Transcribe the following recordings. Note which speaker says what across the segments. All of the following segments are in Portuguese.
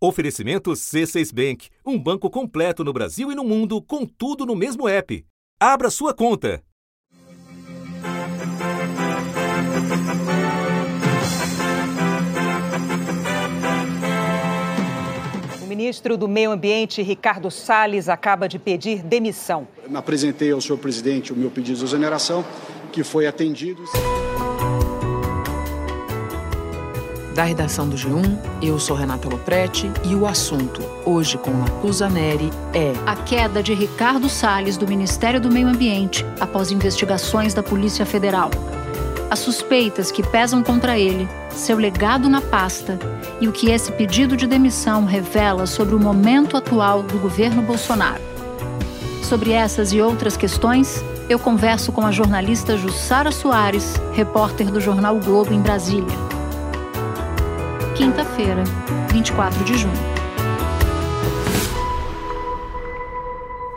Speaker 1: Oferecimento C6 Bank, um banco completo no Brasil e no mundo, com tudo no mesmo app. Abra sua conta.
Speaker 2: O ministro do Meio Ambiente, Ricardo Salles, acaba de pedir demissão.
Speaker 3: Apresentei ao senhor presidente o meu pedido de exoneração, que foi atendido
Speaker 4: da redação do G1. Eu sou Renata Loprete e o assunto, hoje com Natuza Neri, é
Speaker 5: a queda de Ricardo Salles do Ministério do Meio Ambiente após investigações da Polícia Federal. As suspeitas que pesam contra ele, seu legado na pasta e o que esse pedido de demissão revela sobre o momento atual do governo Bolsonaro. Sobre essas e outras questões, eu converso com a jornalista Jussara Soares, repórter do jornal Globo em Brasília quinta-feira, 24 de junho.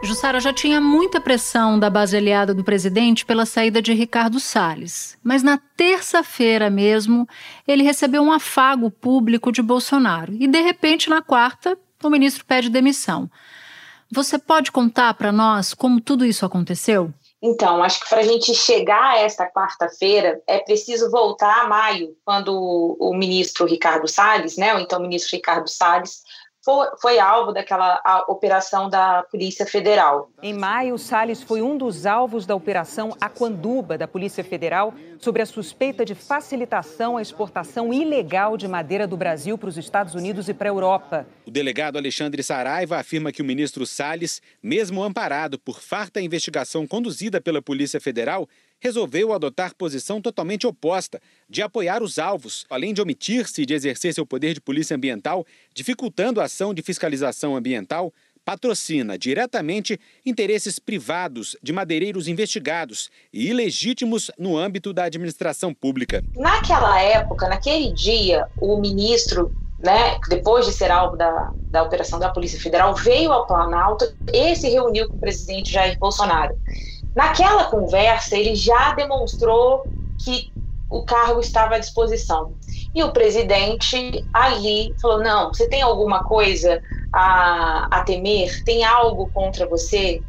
Speaker 5: Jussara já tinha muita pressão da base aliada do presidente pela saída de Ricardo Salles. Mas na terça-feira mesmo, ele recebeu um afago público de Bolsonaro. E, de repente, na quarta, o ministro pede demissão. Você pode contar para nós como tudo isso aconteceu?
Speaker 6: Então, acho que para a gente chegar a esta quarta-feira é preciso voltar a maio, quando o, ministro Ricardo Salles, né, então ministro Ricardo Salles, foi, foi, alvo daquela operação da Polícia Federal.
Speaker 2: Em maio, Salles foi um dos alvos da operação Aquanduba da Polícia Federal sobre a suspeita de facilitação à exportação ilegal de madeira do Brasil para os Estados Unidos e para a Europa.
Speaker 7: O delegado Alexandre Saraiva afirma que o ministro Salles, mesmo amparado por farta investigação conduzida pela Polícia Federal, resolveu adotar posição totalmente oposta, de apoiar os alvos, além de omitir-se de exercer seu poder de polícia ambiental, dificultando a ação de fiscalização ambiental, patrocina diretamente interesses privados de madeireiros investigados e ilegítimos no âmbito da administração pública.
Speaker 6: Naquela época, naquele dia, o ministro né, depois de ser alvo da, da operação da Polícia Federal, veio ao Planalto e se reuniu com o presidente Jair Bolsonaro. Naquela conversa, ele já demonstrou que o cargo estava à disposição. E o presidente ali falou: não, você tem alguma coisa a, a temer? Tem algo contra você?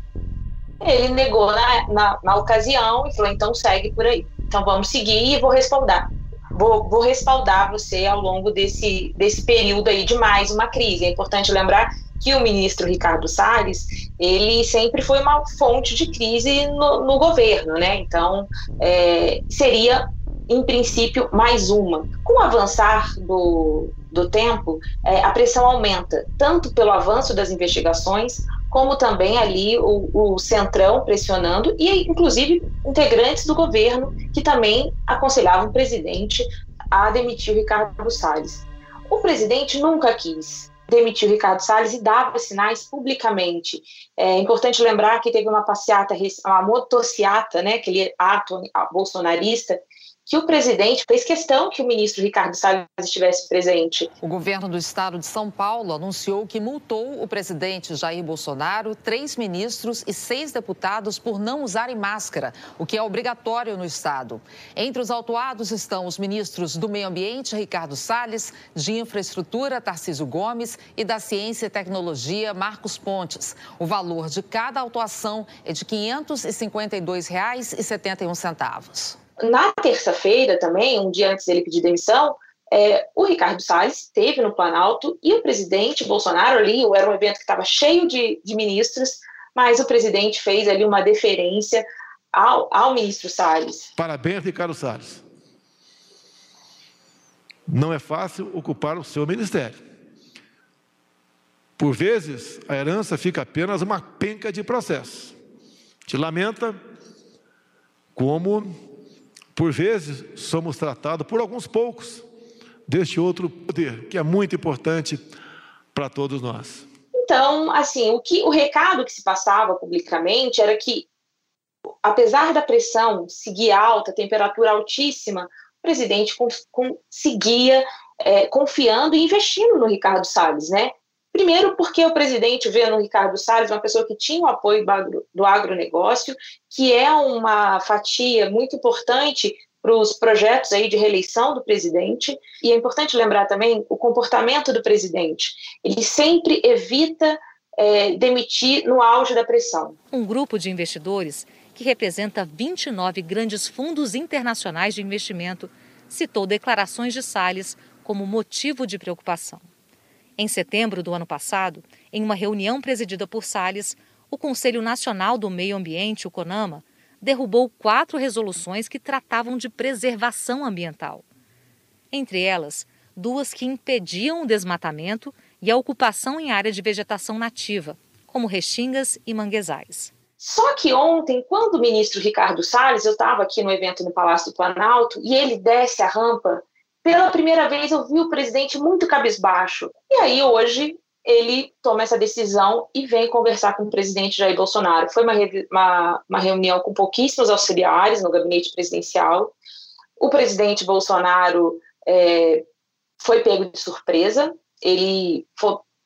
Speaker 6: Ele negou na, na, na, ocasião e falou: então segue por aí. Então vamos seguir e vou respaldar. Vou, vou respaldar você ao longo desse, desse período aí de mais uma crise. É importante lembrar que o ministro Ricardo Salles, ele sempre foi uma fonte de crise no, no governo, né? Então, é, seria, em princípio, mais uma. Com o avançar do, do tempo, é, a pressão aumenta, tanto pelo avanço das investigações, como também ali o, o centrão pressionando, e inclusive integrantes do governo que também aconselhavam o presidente a demitir o Ricardo Salles. O presidente nunca quis demitiu Ricardo Salles e dava sinais publicamente. É importante lembrar que teve uma passeata, uma motociata, né, aquele ato bolsonarista, que o presidente fez questão que o ministro Ricardo Salles estivesse presente.
Speaker 2: O governo do estado de São Paulo anunciou que multou o presidente Jair Bolsonaro, três ministros e seis deputados por não usarem máscara, o que é obrigatório no estado. Entre os autuados estão os ministros do Meio Ambiente, Ricardo Salles, de Infraestrutura, Tarcísio Gomes, e da Ciência e Tecnologia, Marcos Pontes. O valor de cada autuação é de R$ 552,71
Speaker 6: na terça-feira também, um dia antes dele pedir demissão, é, o Ricardo Salles esteve no Planalto e o presidente Bolsonaro ali, era um evento que estava cheio de, de, ministros, mas o presidente fez ali uma deferência ao, ao ministro Salles.
Speaker 8: Parabéns, Ricardo Salles. Não é fácil ocupar o seu ministério. Por vezes, a herança fica apenas uma penca de processo. Te lamenta como por vezes, somos tratados por alguns poucos deste outro poder, que é muito importante para todos nós.
Speaker 6: Então, assim, o que o recado que se passava publicamente era que apesar da pressão seguir alta, temperatura altíssima, o presidente conseguia é, confiando e investindo no Ricardo Salles, né? Primeiro, porque o presidente vê no Ricardo Salles uma pessoa que tinha o apoio do agronegócio, que é uma fatia muito importante para os projetos aí de reeleição do presidente. E é importante lembrar também o comportamento do presidente. Ele sempre evita é, demitir no auge da pressão.
Speaker 9: Um grupo de investidores que representa 29 grandes fundos internacionais de investimento citou declarações de Salles como motivo de preocupação. Em setembro do ano passado, em uma reunião presidida por Salles, o Conselho Nacional do Meio Ambiente, o CONAMA, derrubou quatro resoluções que tratavam de preservação ambiental. Entre elas, duas que impediam o desmatamento e a ocupação em área de vegetação nativa, como restingas e manguezais.
Speaker 6: Só que ontem, quando o ministro Ricardo Salles, eu estava aqui no evento no Palácio do Planalto, e ele desce a rampa, pela primeira vez eu vi o presidente muito cabisbaixo. E aí hoje ele toma essa decisão e vem conversar com o presidente Jair Bolsonaro. Foi uma, uma, uma reunião com pouquíssimos auxiliares no gabinete presidencial. O presidente Bolsonaro é, foi pego de surpresa, ele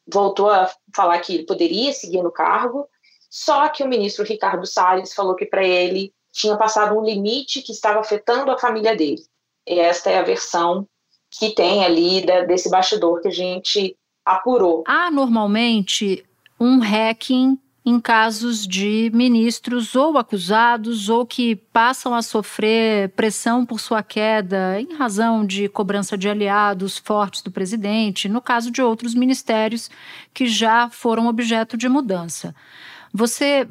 Speaker 6: voltou a falar que poderia seguir no cargo, só que o ministro Ricardo Salles falou que para ele tinha passado um limite que estava afetando a família dele. E esta é a versão que tem ali da, desse bastidor que a gente apurou.
Speaker 5: Há normalmente um hacking em casos de ministros ou acusados ou que passam a sofrer pressão por sua queda em razão de cobrança de aliados fortes do presidente, no caso de outros ministérios que já foram objeto de mudança. Você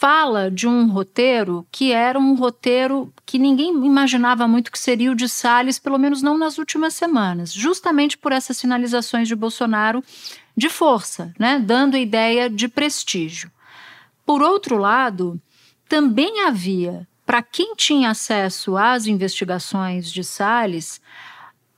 Speaker 5: fala de um roteiro que era um roteiro que ninguém imaginava muito que seria o de Salles, pelo menos não nas últimas semanas, justamente por essas sinalizações de Bolsonaro de força, né, dando a ideia de prestígio. Por outro lado, também havia, para quem tinha acesso às investigações de Salles,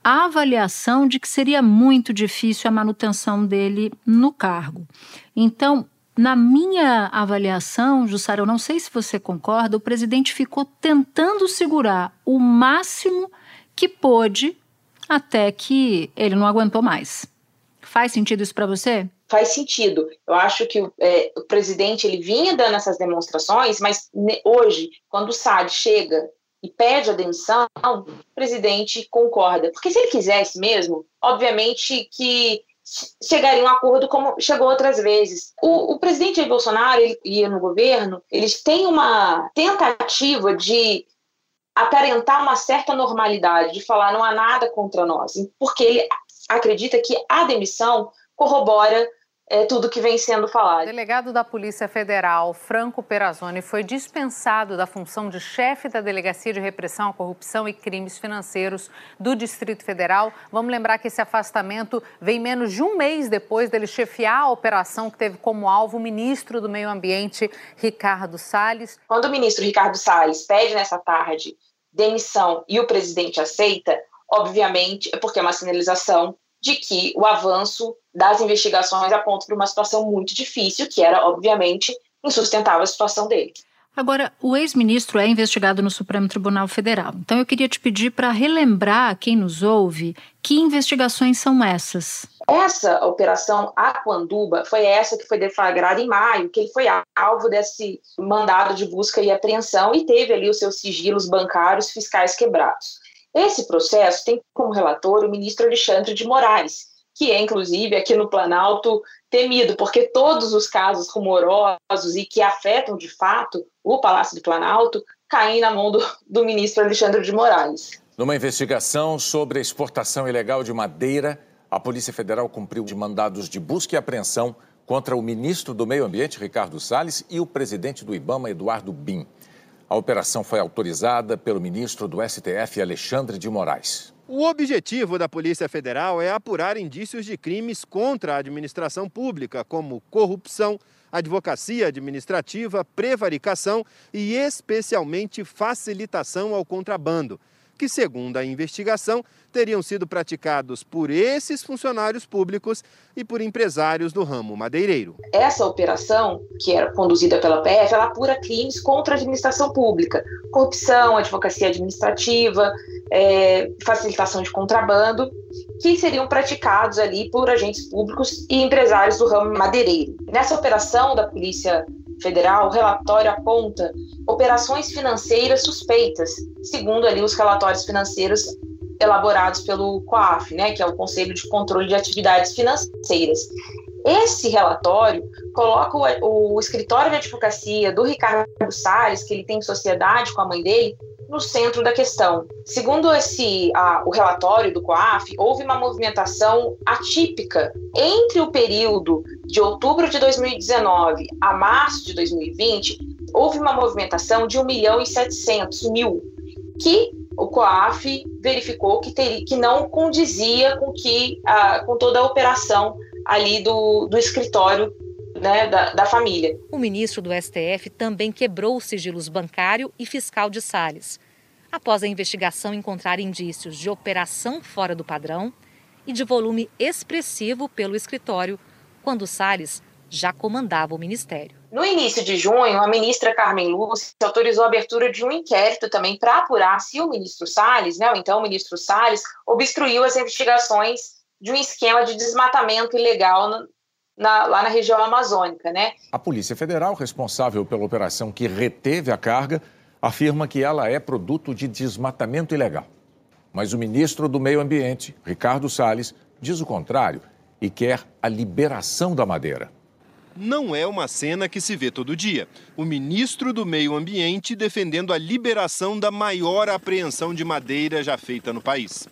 Speaker 5: a avaliação de que seria muito difícil a manutenção dele no cargo. Então, na minha avaliação, Jussara, eu não sei se você concorda, o presidente ficou tentando segurar o máximo que pôde até que ele não aguentou mais. Faz sentido isso para você?
Speaker 6: Faz sentido. Eu acho que é, o presidente ele vinha dando essas demonstrações, mas hoje, quando o SAD chega e pede a demissão, o presidente concorda. Porque se ele quisesse mesmo, obviamente que chegaria a um acordo como chegou outras vezes. O, o presidente Bolsonaro ele, e no governo, eles têm uma tentativa de aparentar uma certa normalidade, de falar não há nada contra nós, porque ele acredita que a demissão corrobora é, tudo que vem sendo falado.
Speaker 9: O delegado da Polícia Federal, Franco Perazzoni, foi dispensado da função de chefe da Delegacia de Repressão à Corrupção e Crimes Financeiros do Distrito Federal. Vamos lembrar que esse afastamento vem menos de um mês depois dele chefiar a operação que teve como alvo o ministro do Meio Ambiente, Ricardo Salles.
Speaker 6: Quando o ministro Ricardo Salles pede nessa tarde demissão e o presidente aceita, obviamente é porque é uma sinalização de que o avanço das investigações aponta para uma situação muito difícil, que era, obviamente, insustentável a situação dele.
Speaker 5: Agora, o ex-ministro é investigado no Supremo Tribunal Federal. Então, eu queria te pedir para relembrar quem nos ouve que investigações são essas.
Speaker 6: Essa operação Aquanduba foi essa que foi deflagrada em maio, que ele foi alvo desse mandado de busca e apreensão e teve ali os seus sigilos bancários fiscais quebrados. Esse processo tem como relator o ministro Alexandre de Moraes, que é, inclusive, aqui no Planalto temido, porque todos os casos rumorosos e que afetam, de fato, o Palácio do Planalto caem na mão do, do ministro Alexandre de Moraes.
Speaker 10: Numa investigação sobre a exportação ilegal de madeira, a Polícia Federal cumpriu de mandados de busca e apreensão contra o ministro do Meio Ambiente, Ricardo Salles, e o presidente do IBAMA, Eduardo Bin. A operação foi autorizada pelo ministro do STF, Alexandre de Moraes.
Speaker 11: O objetivo da Polícia Federal é apurar indícios de crimes contra a administração pública, como corrupção, advocacia administrativa, prevaricação e, especialmente, facilitação ao contrabando que, segundo a investigação, teriam sido praticados por esses funcionários públicos e por empresários do ramo madeireiro.
Speaker 6: Essa operação, que era conduzida pela PF, ela apura crimes contra a administração pública, corrupção, advocacia administrativa, é, facilitação de contrabando, que seriam praticados ali por agentes públicos e empresários do ramo madeireiro. Nessa operação da Polícia Federal, o relatório aponta operações financeiras suspeitas, segundo ali os relatórios financeiros elaborados pelo COAF, né, que é o Conselho de Controle de Atividades Financeiras. Esse relatório coloca o, o escritório de advocacia do Ricardo Salles, que ele tem sociedade com a mãe dele, no centro da questão. Segundo esse a, o relatório do COAF, houve uma movimentação atípica entre o período de outubro de 2019 a março de 2020. Houve uma movimentação de 1 milhão e 700 mil, que o COAF verificou que, teria, que não condizia com, que, a, com toda a operação ali do, do escritório né, da, da, família.
Speaker 9: O ministro do STF também quebrou os sigilos bancário e fiscal de Salles, após a investigação encontrar indícios de operação fora do padrão e de volume expressivo pelo escritório, quando Salles já comandava o ministério.
Speaker 6: No início de junho, a ministra Carmen Lúcia autorizou a abertura de um inquérito também para apurar se o ministro Salles, né, ou então o ministro Salles, obstruiu as investigações de um esquema de desmatamento ilegal na, lá na região amazônica, né?
Speaker 10: A Polícia Federal, responsável pela operação que reteve a carga, afirma que ela é produto de desmatamento ilegal. Mas o ministro do Meio Ambiente, Ricardo Salles, diz o contrário e quer a liberação da madeira.
Speaker 11: Não é uma cena que se vê todo dia. O ministro do Meio Ambiente defendendo a liberação da maior apreensão de madeira já feita no país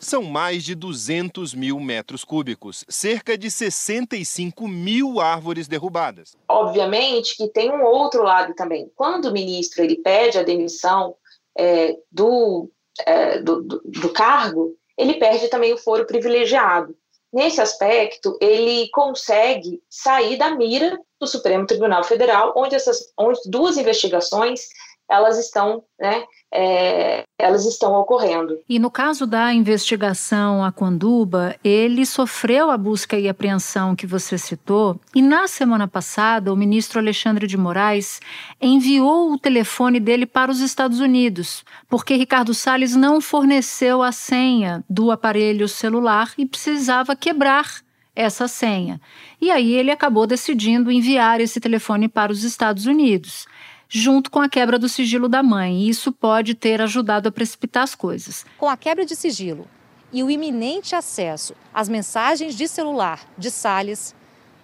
Speaker 11: são mais de 200 mil metros cúbicos, cerca de 65 mil árvores derrubadas.
Speaker 6: Obviamente que tem um outro lado também. Quando o ministro ele pede a demissão é, do, é, do, do, do cargo, ele perde também o foro privilegiado. Nesse aspecto, ele consegue sair da mira do Supremo Tribunal Federal, onde essas onde duas investigações elas estão, né, é, elas estão ocorrendo.
Speaker 5: E no caso da investigação a Quanduba, ele sofreu a busca e apreensão que você citou, e na semana passada o ministro Alexandre de Moraes enviou o telefone dele para os Estados Unidos, porque Ricardo Salles não forneceu a senha do aparelho celular e precisava quebrar essa senha. E aí ele acabou decidindo enviar esse telefone para os Estados Unidos junto com a quebra do sigilo da mãe. E isso pode ter ajudado a precipitar as coisas.
Speaker 9: Com a quebra de sigilo e o iminente acesso às mensagens de celular de Salles,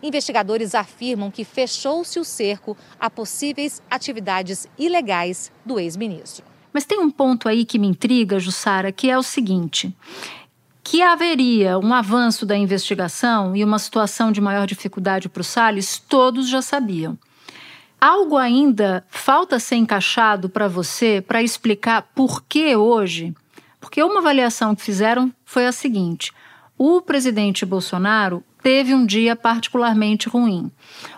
Speaker 9: investigadores afirmam que fechou-se o cerco a possíveis atividades ilegais do ex-ministro.
Speaker 5: Mas tem um ponto aí que me intriga, Jussara, que é o seguinte: que haveria um avanço da investigação e uma situação de maior dificuldade para o Salles, todos já sabiam. Algo ainda falta ser encaixado para você para explicar por que hoje? Porque uma avaliação que fizeram foi a seguinte: o presidente Bolsonaro teve um dia particularmente ruim.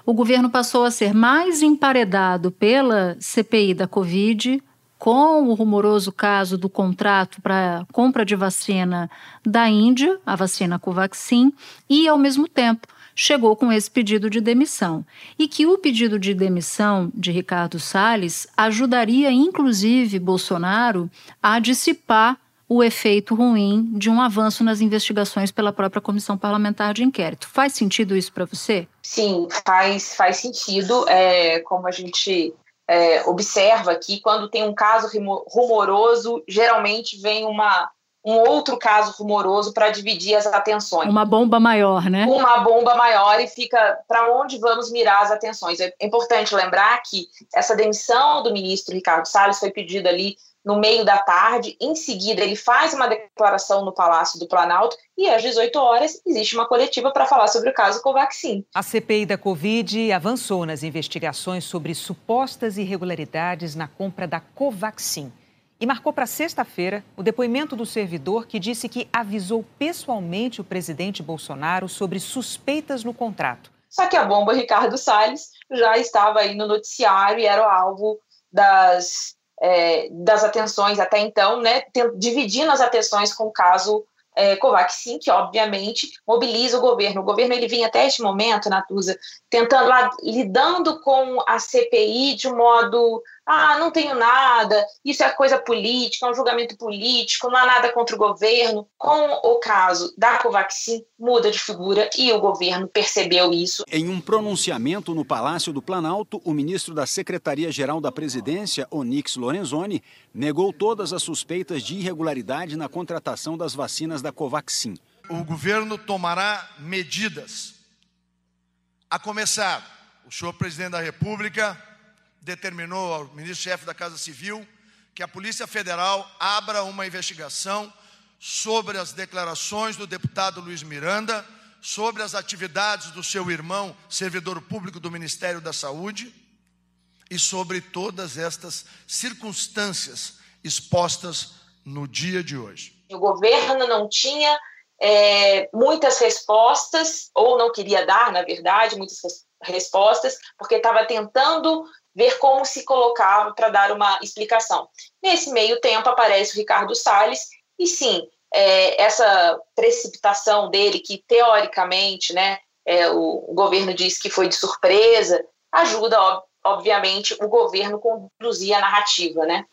Speaker 5: O governo passou a ser mais emparedado pela CPI da Covid, com o rumoroso caso do contrato para compra de vacina da Índia, a vacina Covaxin, e, ao mesmo tempo, chegou com esse pedido de demissão. E que o pedido de demissão de Ricardo Salles ajudaria, inclusive, Bolsonaro a dissipar o efeito ruim de um avanço nas investigações pela própria comissão parlamentar de inquérito. Faz sentido isso para você?
Speaker 6: Sim, faz, faz sentido. É, como a gente é, observa aqui, quando tem um caso rumoroso, geralmente vem uma um outro caso rumoroso para dividir as atenções.
Speaker 5: Uma bomba maior, né?
Speaker 6: Uma bomba maior e fica para onde vamos mirar as atenções. É importante lembrar que essa demissão do ministro Ricardo Salles foi pedida ali no meio da tarde. Em seguida, ele faz uma declaração no Palácio do Planalto e às 18 horas existe uma coletiva para falar sobre o caso Covaxin.
Speaker 12: A CPI da Covid avançou nas investigações sobre supostas irregularidades na compra da Covaxin e marcou para sexta-feira o depoimento do servidor que disse que avisou pessoalmente o presidente Bolsonaro sobre suspeitas no contrato.
Speaker 6: Só que a bomba Ricardo Salles já estava aí no noticiário e era o alvo das, é, das atenções até então, né, dividindo as atenções com o caso é, Covaxin, que obviamente mobiliza o governo. O governo ele vinha até este momento, Natuza, tentando lidando com a CPI de um modo ah, não tenho nada, isso é coisa política, é um julgamento político, não há nada contra o governo. Com o caso da Covaxin, muda de figura e o governo percebeu isso.
Speaker 13: Em um pronunciamento no Palácio do Planalto, o ministro da Secretaria-Geral da Presidência, Onyx Lorenzoni, negou todas as suspeitas de irregularidade na contratação das vacinas da Covaxin.
Speaker 14: O governo tomará medidas, a começar, o senhor presidente da República determinou ao ministro-chefe da Casa Civil que a Polícia Federal abra uma investigação sobre as declarações do deputado Luiz Miranda, sobre as atividades do seu irmão, servidor público do Ministério da Saúde, e sobre todas estas circunstâncias expostas no dia de hoje.
Speaker 6: O governo não tinha é, muitas respostas, ou não queria dar, na verdade, muitas respostas, porque estava tentando ver como se colocava para dar uma explicação. Nesse meio tempo aparece o Ricardo Salles, e sim, é, essa precipitação dele, que teoricamente né, é, o, o, governo diz que foi de surpresa, ajuda, ob, obviamente, o governo conduzir a narrativa, né?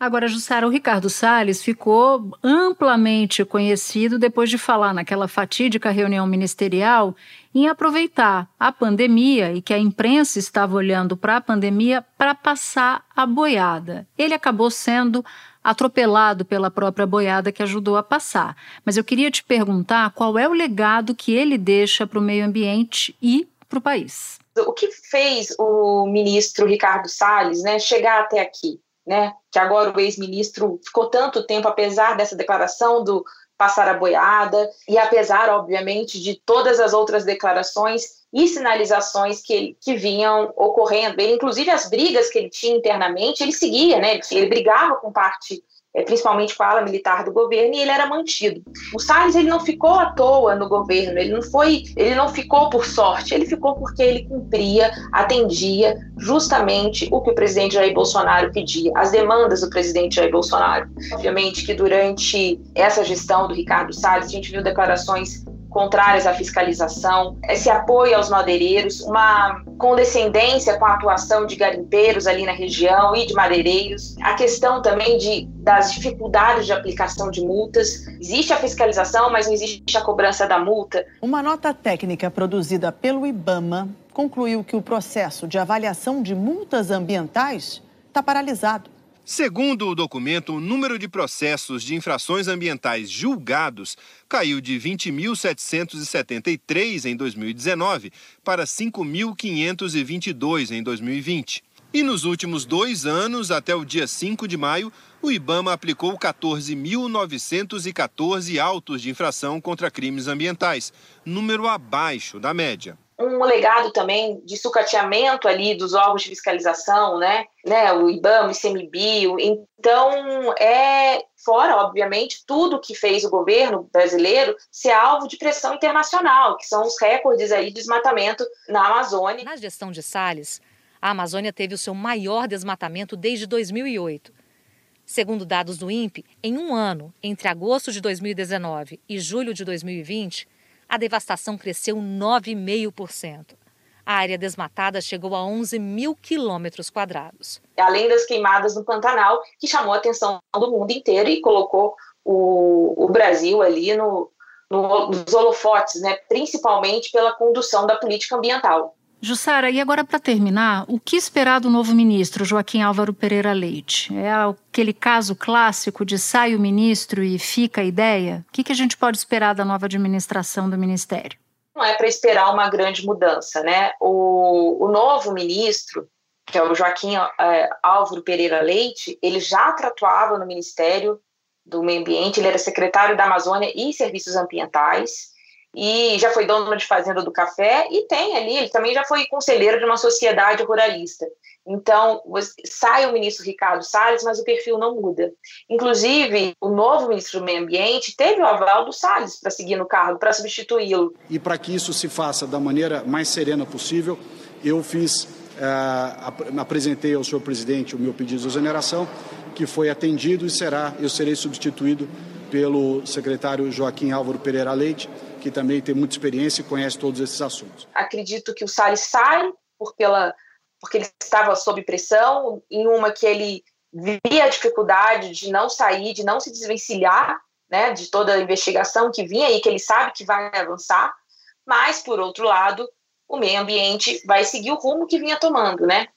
Speaker 5: Agora, Jussara, o Ricardo Salles ficou amplamente conhecido depois de falar naquela fatídica reunião ministerial em aproveitar a pandemia e que a imprensa estava olhando para a pandemia para passar a boiada. Ele acabou sendo atropelado pela própria boiada que ajudou a passar. Mas eu queria te perguntar qual é o legado que ele deixa para o meio ambiente e para o país.
Speaker 6: O que fez o ministro Ricardo Salles né, chegar até aqui? Né, que agora o ex-ministro ficou tanto tempo, apesar dessa declaração do passar a boiada, e apesar, obviamente, de todas as outras declarações e sinalizações que, que vinham ocorrendo, ele, inclusive as brigas que ele tinha internamente, ele seguia, né? ele, brigava com parte principalmente com a ala militar do governo, e ele era mantido. O Salles ele não ficou à toa no governo, ele não foi, ele não ficou por sorte, ele ficou porque ele cumpria, atendia justamente o que o presidente Jair Bolsonaro pedia, as demandas do presidente Jair Bolsonaro. Obviamente que durante essa gestão do Ricardo Salles, a gente viu declarações contrárias à fiscalização, esse apoio aos madeireiros, uma condescendência com a atuação de garimpeiros ali na região e de madeireiros, a questão também de, das dificuldades de aplicação de multas. Existe a fiscalização, mas não existe a cobrança da multa.
Speaker 15: Uma nota técnica produzida pelo IBAMA concluiu que o processo de avaliação de multas ambientais está paralisado.
Speaker 11: Segundo o documento, o número de processos de infrações ambientais julgados caiu de 20.773 em 2019 para 5.522 em 2020. E nos últimos dois anos, até o dia 5 de maio, o IBAMA aplicou 14.914 autos de infração contra crimes ambientais, número abaixo da média
Speaker 6: um legado também de sucateamento ali dos órgãos de fiscalização, né? né? O IBAMA, o ICMBio. Então, é fora, obviamente, tudo que fez o governo brasileiro ser alvo de pressão internacional, que são os recordes aí de desmatamento na Amazônia.
Speaker 9: Na gestão de Salles, a Amazônia teve o seu maior desmatamento desde 2008. Segundo dados do INPE, em um ano, entre agosto de 2019 e julho de 2020, a devastação cresceu 9,5%. A área desmatada chegou a 11 mil quilômetros quadrados.
Speaker 6: Além das queimadas no Pantanal, que chamou a atenção do mundo inteiro e colocou o, o Brasil ali no, no, nos holofotes, né? principalmente pela condução da política ambiental.
Speaker 5: Jussara, e agora para terminar, o que esperar do novo ministro Joaquim Álvaro Pereira Leite? É aquele caso clássico de sai o ministro e fica a ideia? O que, que a gente pode esperar da nova administração do ministério?
Speaker 6: Não é para esperar uma grande mudança, né? O, o novo ministro, que é o Joaquim é, Álvaro Pereira Leite, ele já atuava no Ministério do Meio Ambiente, ele era secretário da Amazônia e Serviços Ambientais e já foi dono de fazenda do café e tem ali, ele também já foi conselheiro de uma sociedade ruralista. Então, sai o ministro Ricardo Salles, mas o perfil não muda. Inclusive, o novo ministro do Meio Ambiente teve o aval do Salles para seguir no cargo, para substituí-lo.
Speaker 3: E para que isso se faça da maneira mais serena possível, eu fiz, uh, apresentei ao senhor presidente o meu pedido de exoneração, que foi atendido e será, eu serei substituído pelo secretário Joaquim Álvaro Pereira Leite, que também tem muita experiência e conhece todos esses assuntos.
Speaker 6: Acredito que o Salles sai por pela porque ele estava sob pressão, em uma que ele via a dificuldade de não sair, de não se desvencilhar né, de toda a investigação que vinha e que ele sabe que vai avançar, mas, por outro lado, o meio ambiente vai seguir o rumo que vinha tomando, né?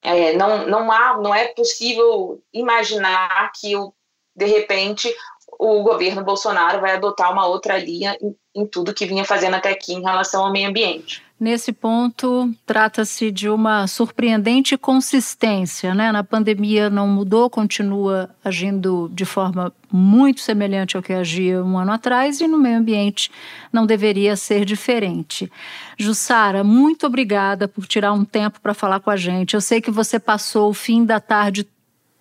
Speaker 6: É, não, não, há, não é possível imaginar que, de repente, o governo Bolsonaro vai adotar uma outra linha em, em tudo que vinha fazendo até aqui em relação ao meio ambiente.
Speaker 5: Nesse ponto, trata-se de uma surpreendente consistência. Né? Na pandemia não mudou, continua agindo de forma muito semelhante ao que agia um ano atrás, e no meio ambiente não deveria ser diferente. Jussara, muito obrigada por tirar um tempo para falar com a gente. Eu sei que você passou o fim da tarde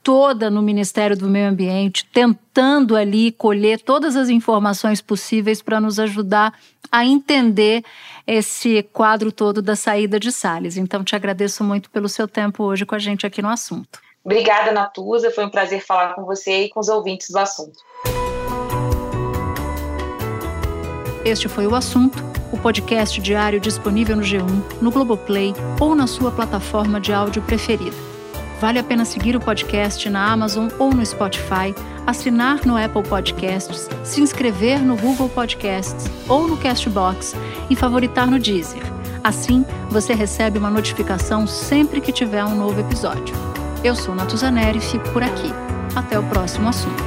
Speaker 5: toda no Ministério do Meio Ambiente, tentando ali colher todas as informações possíveis para nos ajudar a entender esse quadro todo da saída de Salles. Então, te agradeço muito pelo seu tempo hoje com a gente aqui no assunto.
Speaker 6: Obrigada, Natuza. Foi um prazer falar com você e com os ouvintes do assunto.
Speaker 5: Este foi o assunto, o podcast diário disponível no G1, no Globoplay ou na sua plataforma de áudio preferida. Vale a pena seguir o podcast na Amazon ou no Spotify, assinar no Apple Podcasts, se inscrever no Google Podcasts ou no Castbox e favoritar no Deezer. Assim, você recebe uma notificação sempre que tiver um novo episódio. Eu sou Natuzaneri e fico por aqui. Até o próximo assunto.